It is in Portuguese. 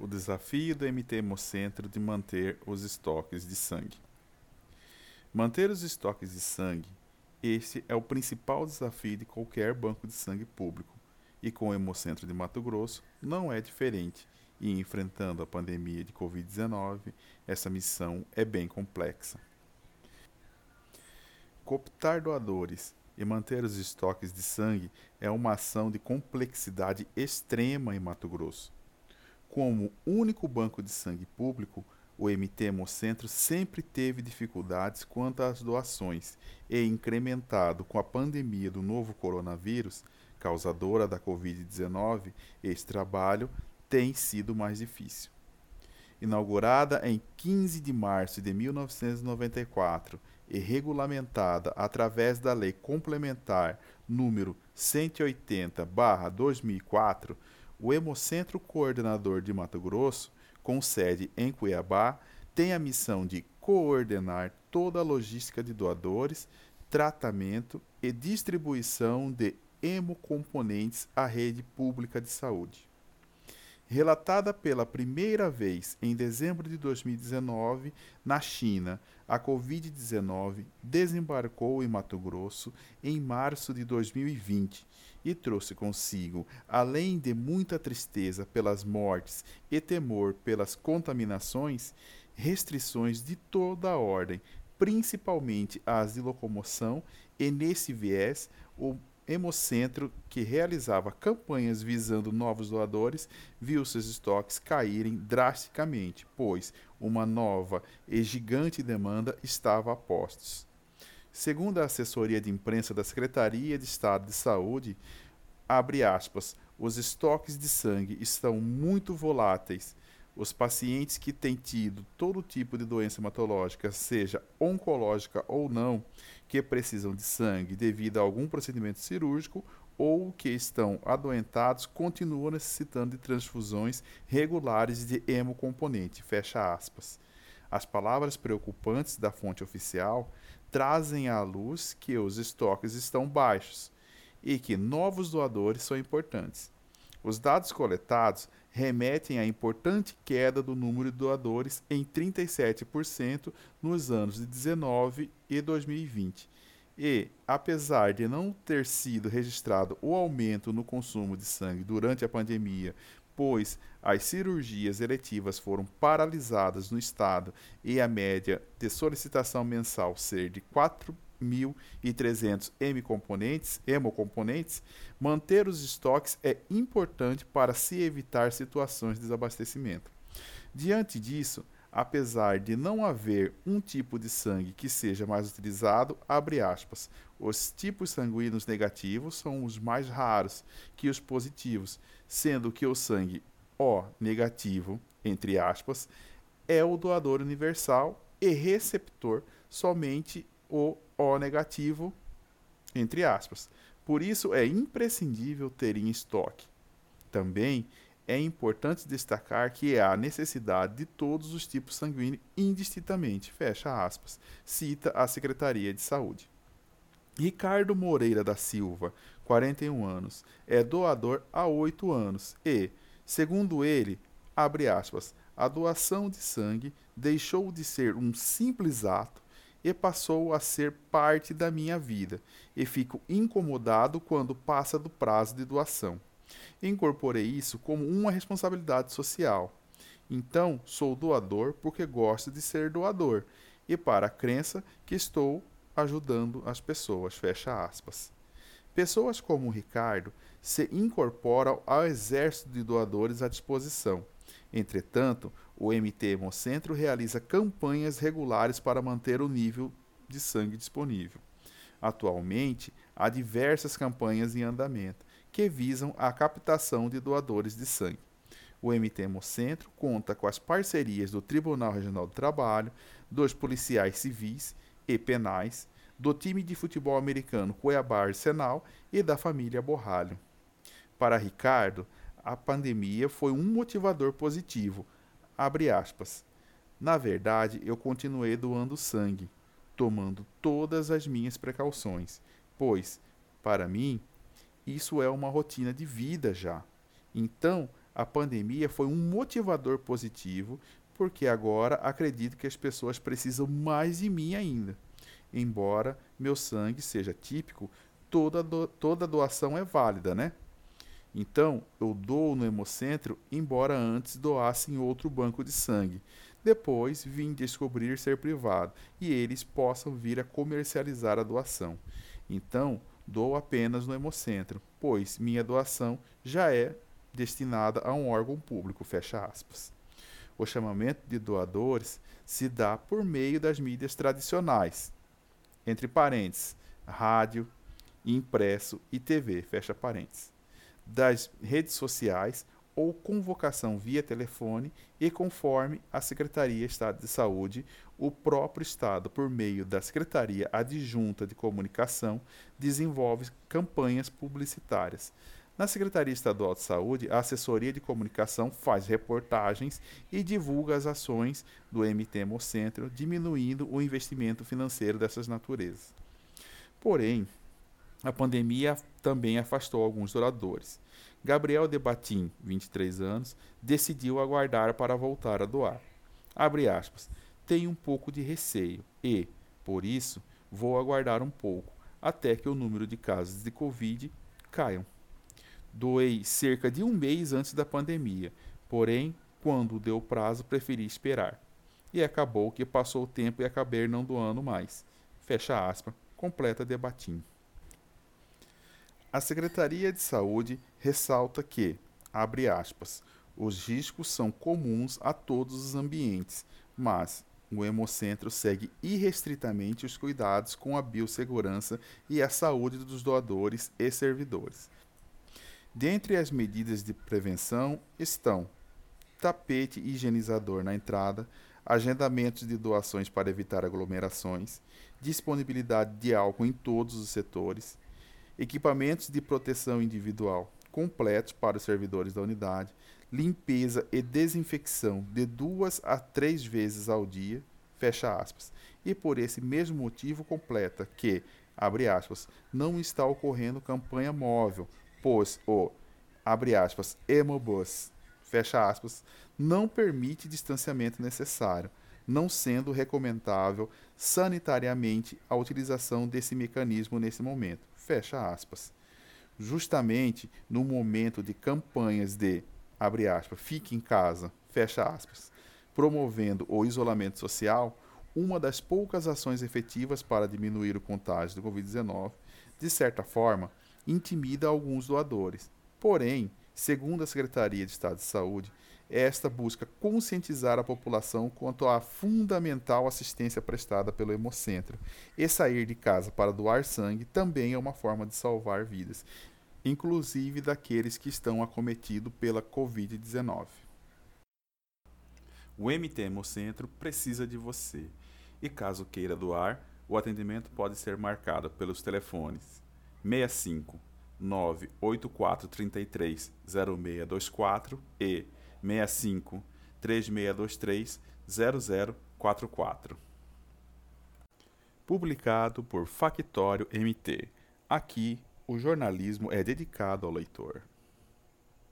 o desafio do MT Hemocentro de manter os estoques de sangue. Manter os estoques de sangue, esse é o principal desafio de qualquer banco de sangue público, e com o Hemocentro de Mato Grosso não é diferente, e enfrentando a pandemia de Covid-19, essa missão é bem complexa. Cooptar doadores e manter os estoques de sangue é uma ação de complexidade extrema em Mato Grosso como único banco de sangue público, o MT Hemocentro sempre teve dificuldades quanto às doações e, incrementado com a pandemia do novo coronavírus, causadora da Covid-19, esse trabalho tem sido mais difícil. Inaugurada em 15 de março de 1994 e regulamentada através da Lei Complementar número 180/2004, o Hemocentro Coordenador de Mato Grosso, com sede em Cuiabá, tem a missão de coordenar toda a logística de doadores, tratamento e distribuição de hemocomponentes à rede pública de saúde. Relatada pela primeira vez em dezembro de 2019 na China, a Covid-19 desembarcou em Mato Grosso em março de 2020 e trouxe consigo, além de muita tristeza pelas mortes e temor pelas contaminações, restrições de toda a ordem, principalmente as de locomoção, e nesse viés, o Hemocentro, que realizava campanhas visando novos doadores, viu seus estoques caírem drasticamente, pois uma nova e gigante demanda estava a postos. Segundo a assessoria de imprensa da Secretaria de Estado de Saúde, abre aspas, os estoques de sangue estão muito voláteis. Os pacientes que têm tido todo tipo de doença hematológica, seja oncológica ou não, que precisam de sangue devido a algum procedimento cirúrgico ou que estão adoentados continuam necessitando de transfusões regulares de hemocomponente. Fecha aspas. As palavras preocupantes da fonte oficial trazem à luz que os estoques estão baixos e que novos doadores são importantes. Os dados coletados remetem à importante queda do número de doadores em 37% nos anos de 19 e 2020. E, apesar de não ter sido registrado o aumento no consumo de sangue durante a pandemia, pois as cirurgias eletivas foram paralisadas no estado e a média de solicitação mensal ser de 4 1.300 hemocomponentes, hemocomponentes, manter os estoques é importante para se evitar situações de desabastecimento. Diante disso, apesar de não haver um tipo de sangue que seja mais utilizado, abre aspas, os tipos sanguíneos negativos são os mais raros que os positivos, sendo que o sangue O negativo, entre aspas, é o doador universal e receptor somente o O negativo, entre aspas. Por isso é imprescindível ter em estoque. Também é importante destacar que há necessidade de todos os tipos sanguíneos indistintamente, fecha aspas, cita a Secretaria de Saúde. Ricardo Moreira da Silva, 41 anos, é doador há 8 anos e, segundo ele, abre aspas, a doação de sangue deixou de ser um simples ato e passou a ser parte da minha vida, e fico incomodado quando passa do prazo de doação. Incorporei isso como uma responsabilidade social. Então, sou doador porque gosto de ser doador, e para a crença que estou ajudando as pessoas. Fecha aspas. Pessoas como o Ricardo se incorporam ao exército de doadores à disposição. Entretanto, o MT Hemocentro realiza campanhas regulares para manter o nível de sangue disponível. Atualmente, há diversas campanhas em andamento que visam a captação de doadores de sangue. O MT Hemocentro conta com as parcerias do Tribunal Regional do Trabalho, dos policiais civis e penais, do time de futebol americano Cuiabá Arsenal e da família Borralho. Para Ricardo, a pandemia foi um motivador positivo. Abre aspas. Na verdade, eu continuei doando sangue, tomando todas as minhas precauções, pois, para mim, isso é uma rotina de vida já. Então, a pandemia foi um motivador positivo, porque agora acredito que as pessoas precisam mais de mim ainda. Embora meu sangue seja típico, toda, do, toda doação é válida, né? Então, eu dou no Hemocentro, embora antes doasse em outro banco de sangue. Depois vim descobrir ser privado e eles possam vir a comercializar a doação. Então, dou apenas no Hemocentro, pois minha doação já é destinada a um órgão público, fecha aspas. O chamamento de doadores se dá por meio das mídias tradicionais, entre parênteses, rádio, impresso e TV, fecha parênteses, das redes sociais ou convocação via telefone e conforme a Secretaria de Estado de Saúde, o próprio Estado, por meio da Secretaria Adjunta de Comunicação, desenvolve campanhas publicitárias. Na Secretaria Estadual de Saúde, a assessoria de comunicação faz reportagens e divulga as ações do MT Hemocentro, diminuindo o investimento financeiro dessas naturezas. Porém, a pandemia também afastou alguns doadores. Gabriel Debatim, 23 anos, decidiu aguardar para voltar a doar. Abre aspas. Tenho um pouco de receio e, por isso, vou aguardar um pouco até que o número de casos de Covid caiam. Doei cerca de um mês antes da pandemia, porém, quando deu prazo, preferi esperar. E acabou que passou o tempo e acabei não doando mais. Fecha aspas, completa Debatim. A Secretaria de Saúde ressalta que, abre aspas, os riscos são comuns a todos os ambientes, mas o Hemocentro segue irrestritamente os cuidados com a biossegurança e a saúde dos doadores e servidores. Dentre as medidas de prevenção estão tapete higienizador na entrada, agendamentos de doações para evitar aglomerações, disponibilidade de álcool em todos os setores, equipamentos de proteção individual completos para os servidores da unidade, limpeza e desinfecção de duas a três vezes ao dia, fecha aspas. E por esse mesmo motivo completa que, abre aspas, não está ocorrendo campanha móvel, pois o, abre aspas, Hemobus, fecha aspas, não permite distanciamento necessário, não sendo recomendável sanitariamente a utilização desse mecanismo nesse momento. Fecha aspas. Justamente no momento de campanhas de, abre aspas, fique em casa, fecha aspas, promovendo o isolamento social, uma das poucas ações efetivas para diminuir o contágio do Covid-19, de certa forma, intimida alguns doadores. Porém, segundo a Secretaria de Estado de Saúde, esta busca conscientizar a população quanto à fundamental assistência prestada pelo Hemocentro. E sair de casa para doar sangue também é uma forma de salvar vidas, inclusive daqueles que estão acometidos pela Covid-19. O MT Hemocentro precisa de você. E caso queira doar, o atendimento pode ser marcado pelos telefones 65 98433 0624 e 65 3623 0044. Publicado por Factório MT. Aqui, o jornalismo é dedicado ao leitor.